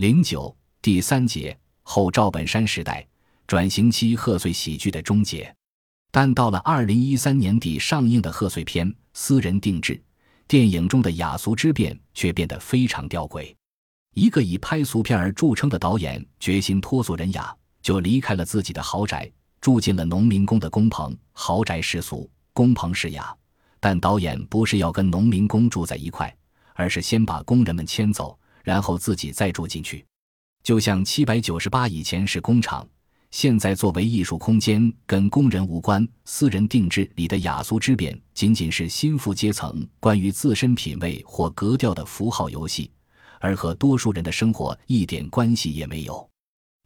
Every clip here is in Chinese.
零九第三节后赵本山时代转型期贺岁喜剧的终结，但到了二零一三年底上映的贺岁片《私人定制》，电影中的雅俗之变却变得非常吊诡。一个以拍俗片而著称的导演，决心脱俗人雅，就离开了自己的豪宅，住进了农民工的工棚。豪宅是俗，工棚是雅，但导演不是要跟农民工住在一块，而是先把工人们迁走。然后自己再住进去，就像七百九十八以前是工厂，现在作为艺术空间，跟工人无关。私人定制里的雅俗之变，仅仅是心腹阶层关于自身品味或格调的符号游戏，而和多数人的生活一点关系也没有。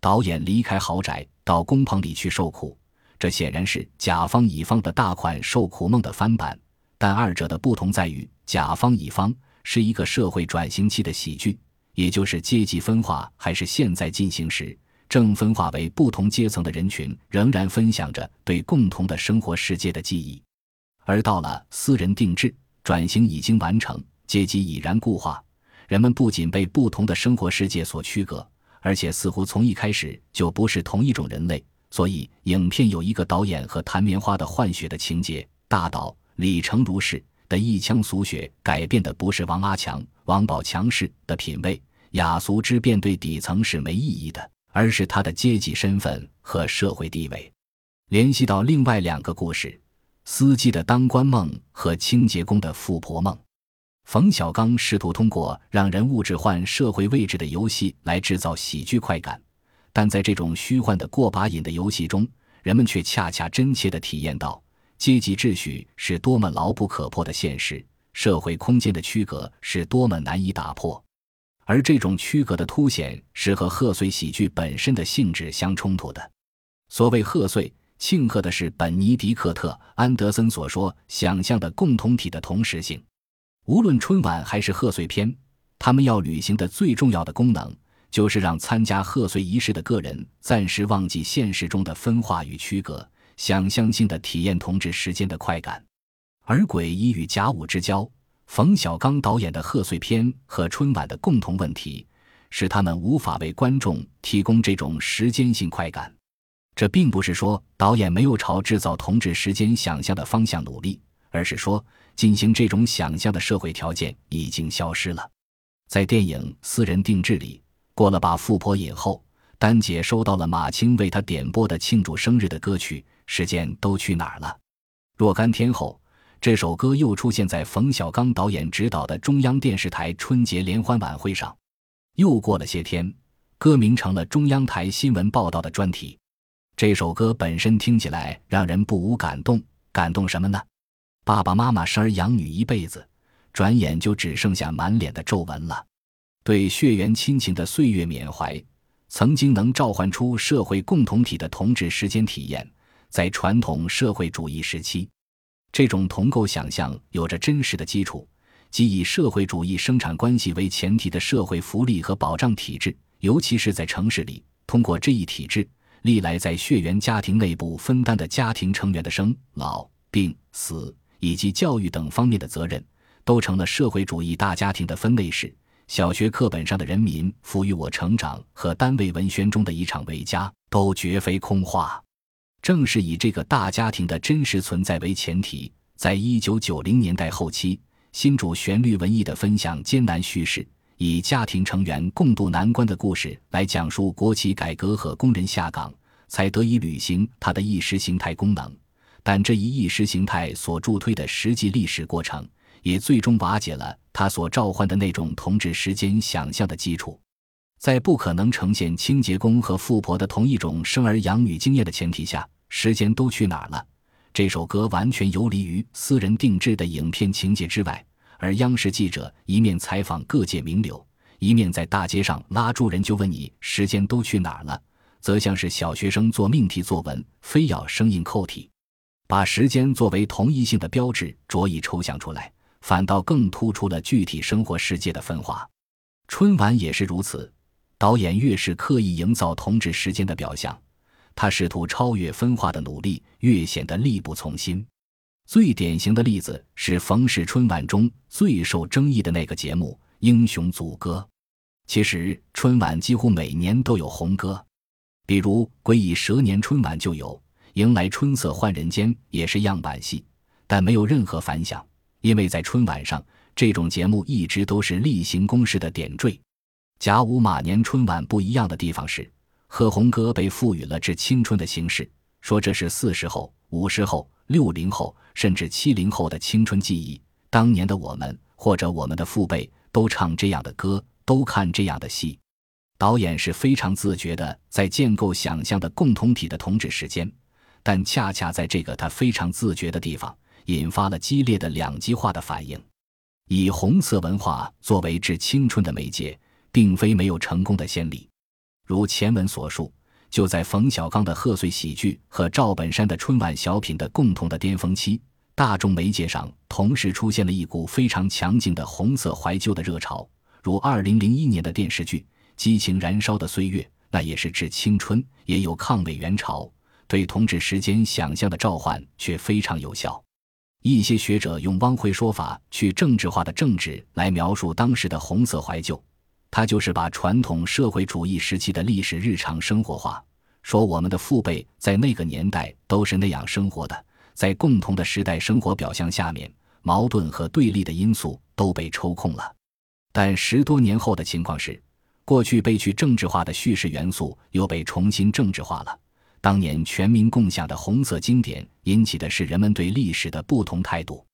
导演离开豪宅到工棚里去受苦，这显然是甲方乙方的大款受苦梦的翻版，但二者的不同在于，甲方乙方是一个社会转型期的喜剧。也就是阶级分化还是现在进行时，正分化为不同阶层的人群仍然分享着对共同的生活世界的记忆，而到了私人定制转型已经完成，阶级已然固化，人们不仅被不同的生活世界所区隔，而且似乎从一开始就不是同一种人类。所以，影片有一个导演和弹棉花的换血的情节，大导李成儒是的一腔俗血改变的不是王阿强。王宝强式的品味，雅俗之变对底层是没意义的，而是他的阶级身份和社会地位。联系到另外两个故事：司机的当官梦和清洁工的富婆梦。冯小刚试图通过让人物置换社会位置的游戏来制造喜剧快感，但在这种虚幻的过把瘾的游戏中，人们却恰恰真切地体验到阶级秩序是多么牢不可破的现实。社会空间的区隔是多么难以打破，而这种区隔的凸显是和贺岁喜剧本身的性质相冲突的。所谓贺岁，庆贺的是本尼迪克特·安德森所说想象的共同体的同时性。无论春晚还是贺岁片，他们要履行的最重要的功能，就是让参加贺岁仪式的个人暂时忘记现实中的分化与区隔，想象性的体验同治时间的快感。而鬼医与甲午之交，冯小刚导演的贺岁片和春晚的共同问题，是他们无法为观众提供这种时间性快感。这并不是说导演没有朝制造同治时间想象的方向努力，而是说进行这种想象的社会条件已经消失了。在电影《私人定制》里，过了把富婆瘾后，丹姐收到了马青为她点播的庆祝生日的歌曲《时间都去哪儿了》。若干天后。这首歌又出现在冯小刚导演执导的中央电视台春节联欢晚会上。又过了些天，歌名成了中央台新闻报道的专题。这首歌本身听起来让人不无感动，感动什么呢？爸爸妈妈生儿养女一辈子，转眼就只剩下满脸的皱纹了。对血缘亲情的岁月缅怀，曾经能召唤出社会共同体的同志时间体验，在传统社会主义时期。这种同构想象有着真实的基础，即以社会主义生产关系为前提的社会福利和保障体制，尤其是在城市里，通过这一体制，历来在血缘家庭内部分担的家庭成员的生老病死以及教育等方面的责任，都成了社会主义大家庭的分类式。小学课本上的人民赋予我成长和单位文宣中的一场伟家，都绝非空话。正是以这个大家庭的真实存在为前提，在一九九零年代后期，新主旋律文艺的分享艰难叙事，以家庭成员共度难关的故事来讲述国企改革和工人下岗，才得以履行它的意识形态功能。但这一意识形态所助推的实际历史过程，也最终瓦解了它所召唤的那种同治时间想象的基础。在不可能呈现清洁工和富婆的同一种生儿养女经验的前提下。时间都去哪儿了？这首歌完全游离于私人定制的影片情节之外，而央视记者一面采访各界名流，一面在大街上拉住人就问你时间都去哪儿了，则像是小学生做命题作文，非要生硬扣题，把时间作为同一性的标志着意抽象出来，反倒更突出了具体生活世界的分化。春晚也是如此，导演越是刻意营造同治时间的表象。他试图超越分化的努力越显得力不从心。最典型的例子是冯氏春晚中最受争议的那个节目《英雄组歌》。其实春晚几乎每年都有红歌，比如《鬼蚁蛇年》春晚就有，《迎来春色换人间》也是样板戏，但没有任何反响，因为在春晚上，这种节目一直都是例行公事的点缀。甲午马年春晚不一样的地方是，贺红歌被赋予了致青春的形式，说这是四十后、五十后、六零后甚至七零后的青春记忆。当年的我们或者我们的父辈都唱这样的歌。都看这样的戏，导演是非常自觉的在建构想象的共同体的同志时间，但恰恰在这个他非常自觉的地方，引发了激烈的两极化的反应。以红色文化作为致青春的媒介，并非没有成功的先例。如前文所述，就在冯小刚的贺岁喜剧和赵本山的春晚小品的共同的巅峰期，大众媒介上同时出现了一股非常强劲的红色怀旧的热潮。如二零零一年的电视剧《激情燃烧的岁月》，那也是致青春，也有抗美援朝，对同治时间想象的召唤却非常有效。一些学者用汪晖说法去政治化的政治来描述当时的红色怀旧，他就是把传统社会主义时期的历史日常生活化，说我们的父辈在那个年代都是那样生活的，在共同的时代生活表象下面，矛盾和对立的因素都被抽空了。但十多年后的情况是，过去被去政治化的叙事元素又被重新政治化了。当年全民共享的红色经典，引起的是人们对历史的不同态度。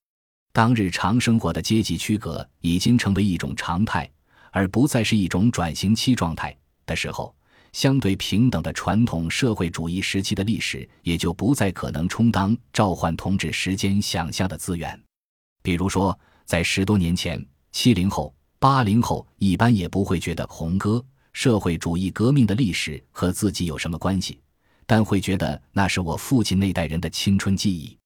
当日常生活的阶级区隔已经成为一种常态，而不再是一种转型期状态的时候，相对平等的传统社会主义时期的历史也就不再可能充当召唤同志时间想象的资源。比如说，在十多年前，七零后。八零后一般也不会觉得红歌社会主义革命的历史和自己有什么关系，但会觉得那是我父亲那代人的青春记忆。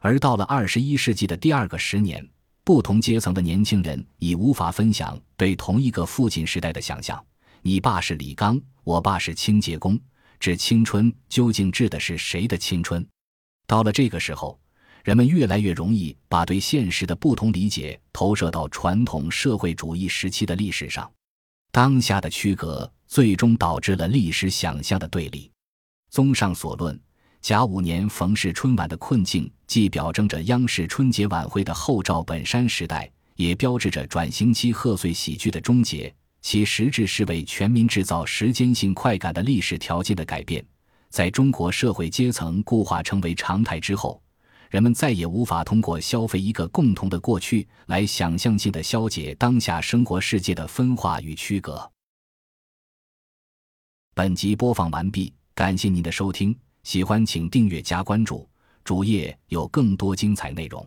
而到了二十一世纪的第二个十年，不同阶层的年轻人已无法分享对同一个父亲时代的想象。你爸是李刚，我爸是清洁工，这青春究竟指的是谁的青春？到了这个时候。人们越来越容易把对现实的不同理解投射到传统社会主义时期的历史上，当下的区隔最终导致了历史想象的对立。综上所论，甲午年冯氏春晚的困境，既表征着央视春节晚会的后赵本山时代，也标志着转型期贺岁喜剧的终结。其实质是为全民制造时间性快感的历史条件的改变，在中国社会阶层固化成为常态之后。人们再也无法通过消费一个共同的过去来想象性的消解当下生活世界的分化与区隔。本集播放完毕，感谢您的收听，喜欢请订阅加关注，主页有更多精彩内容。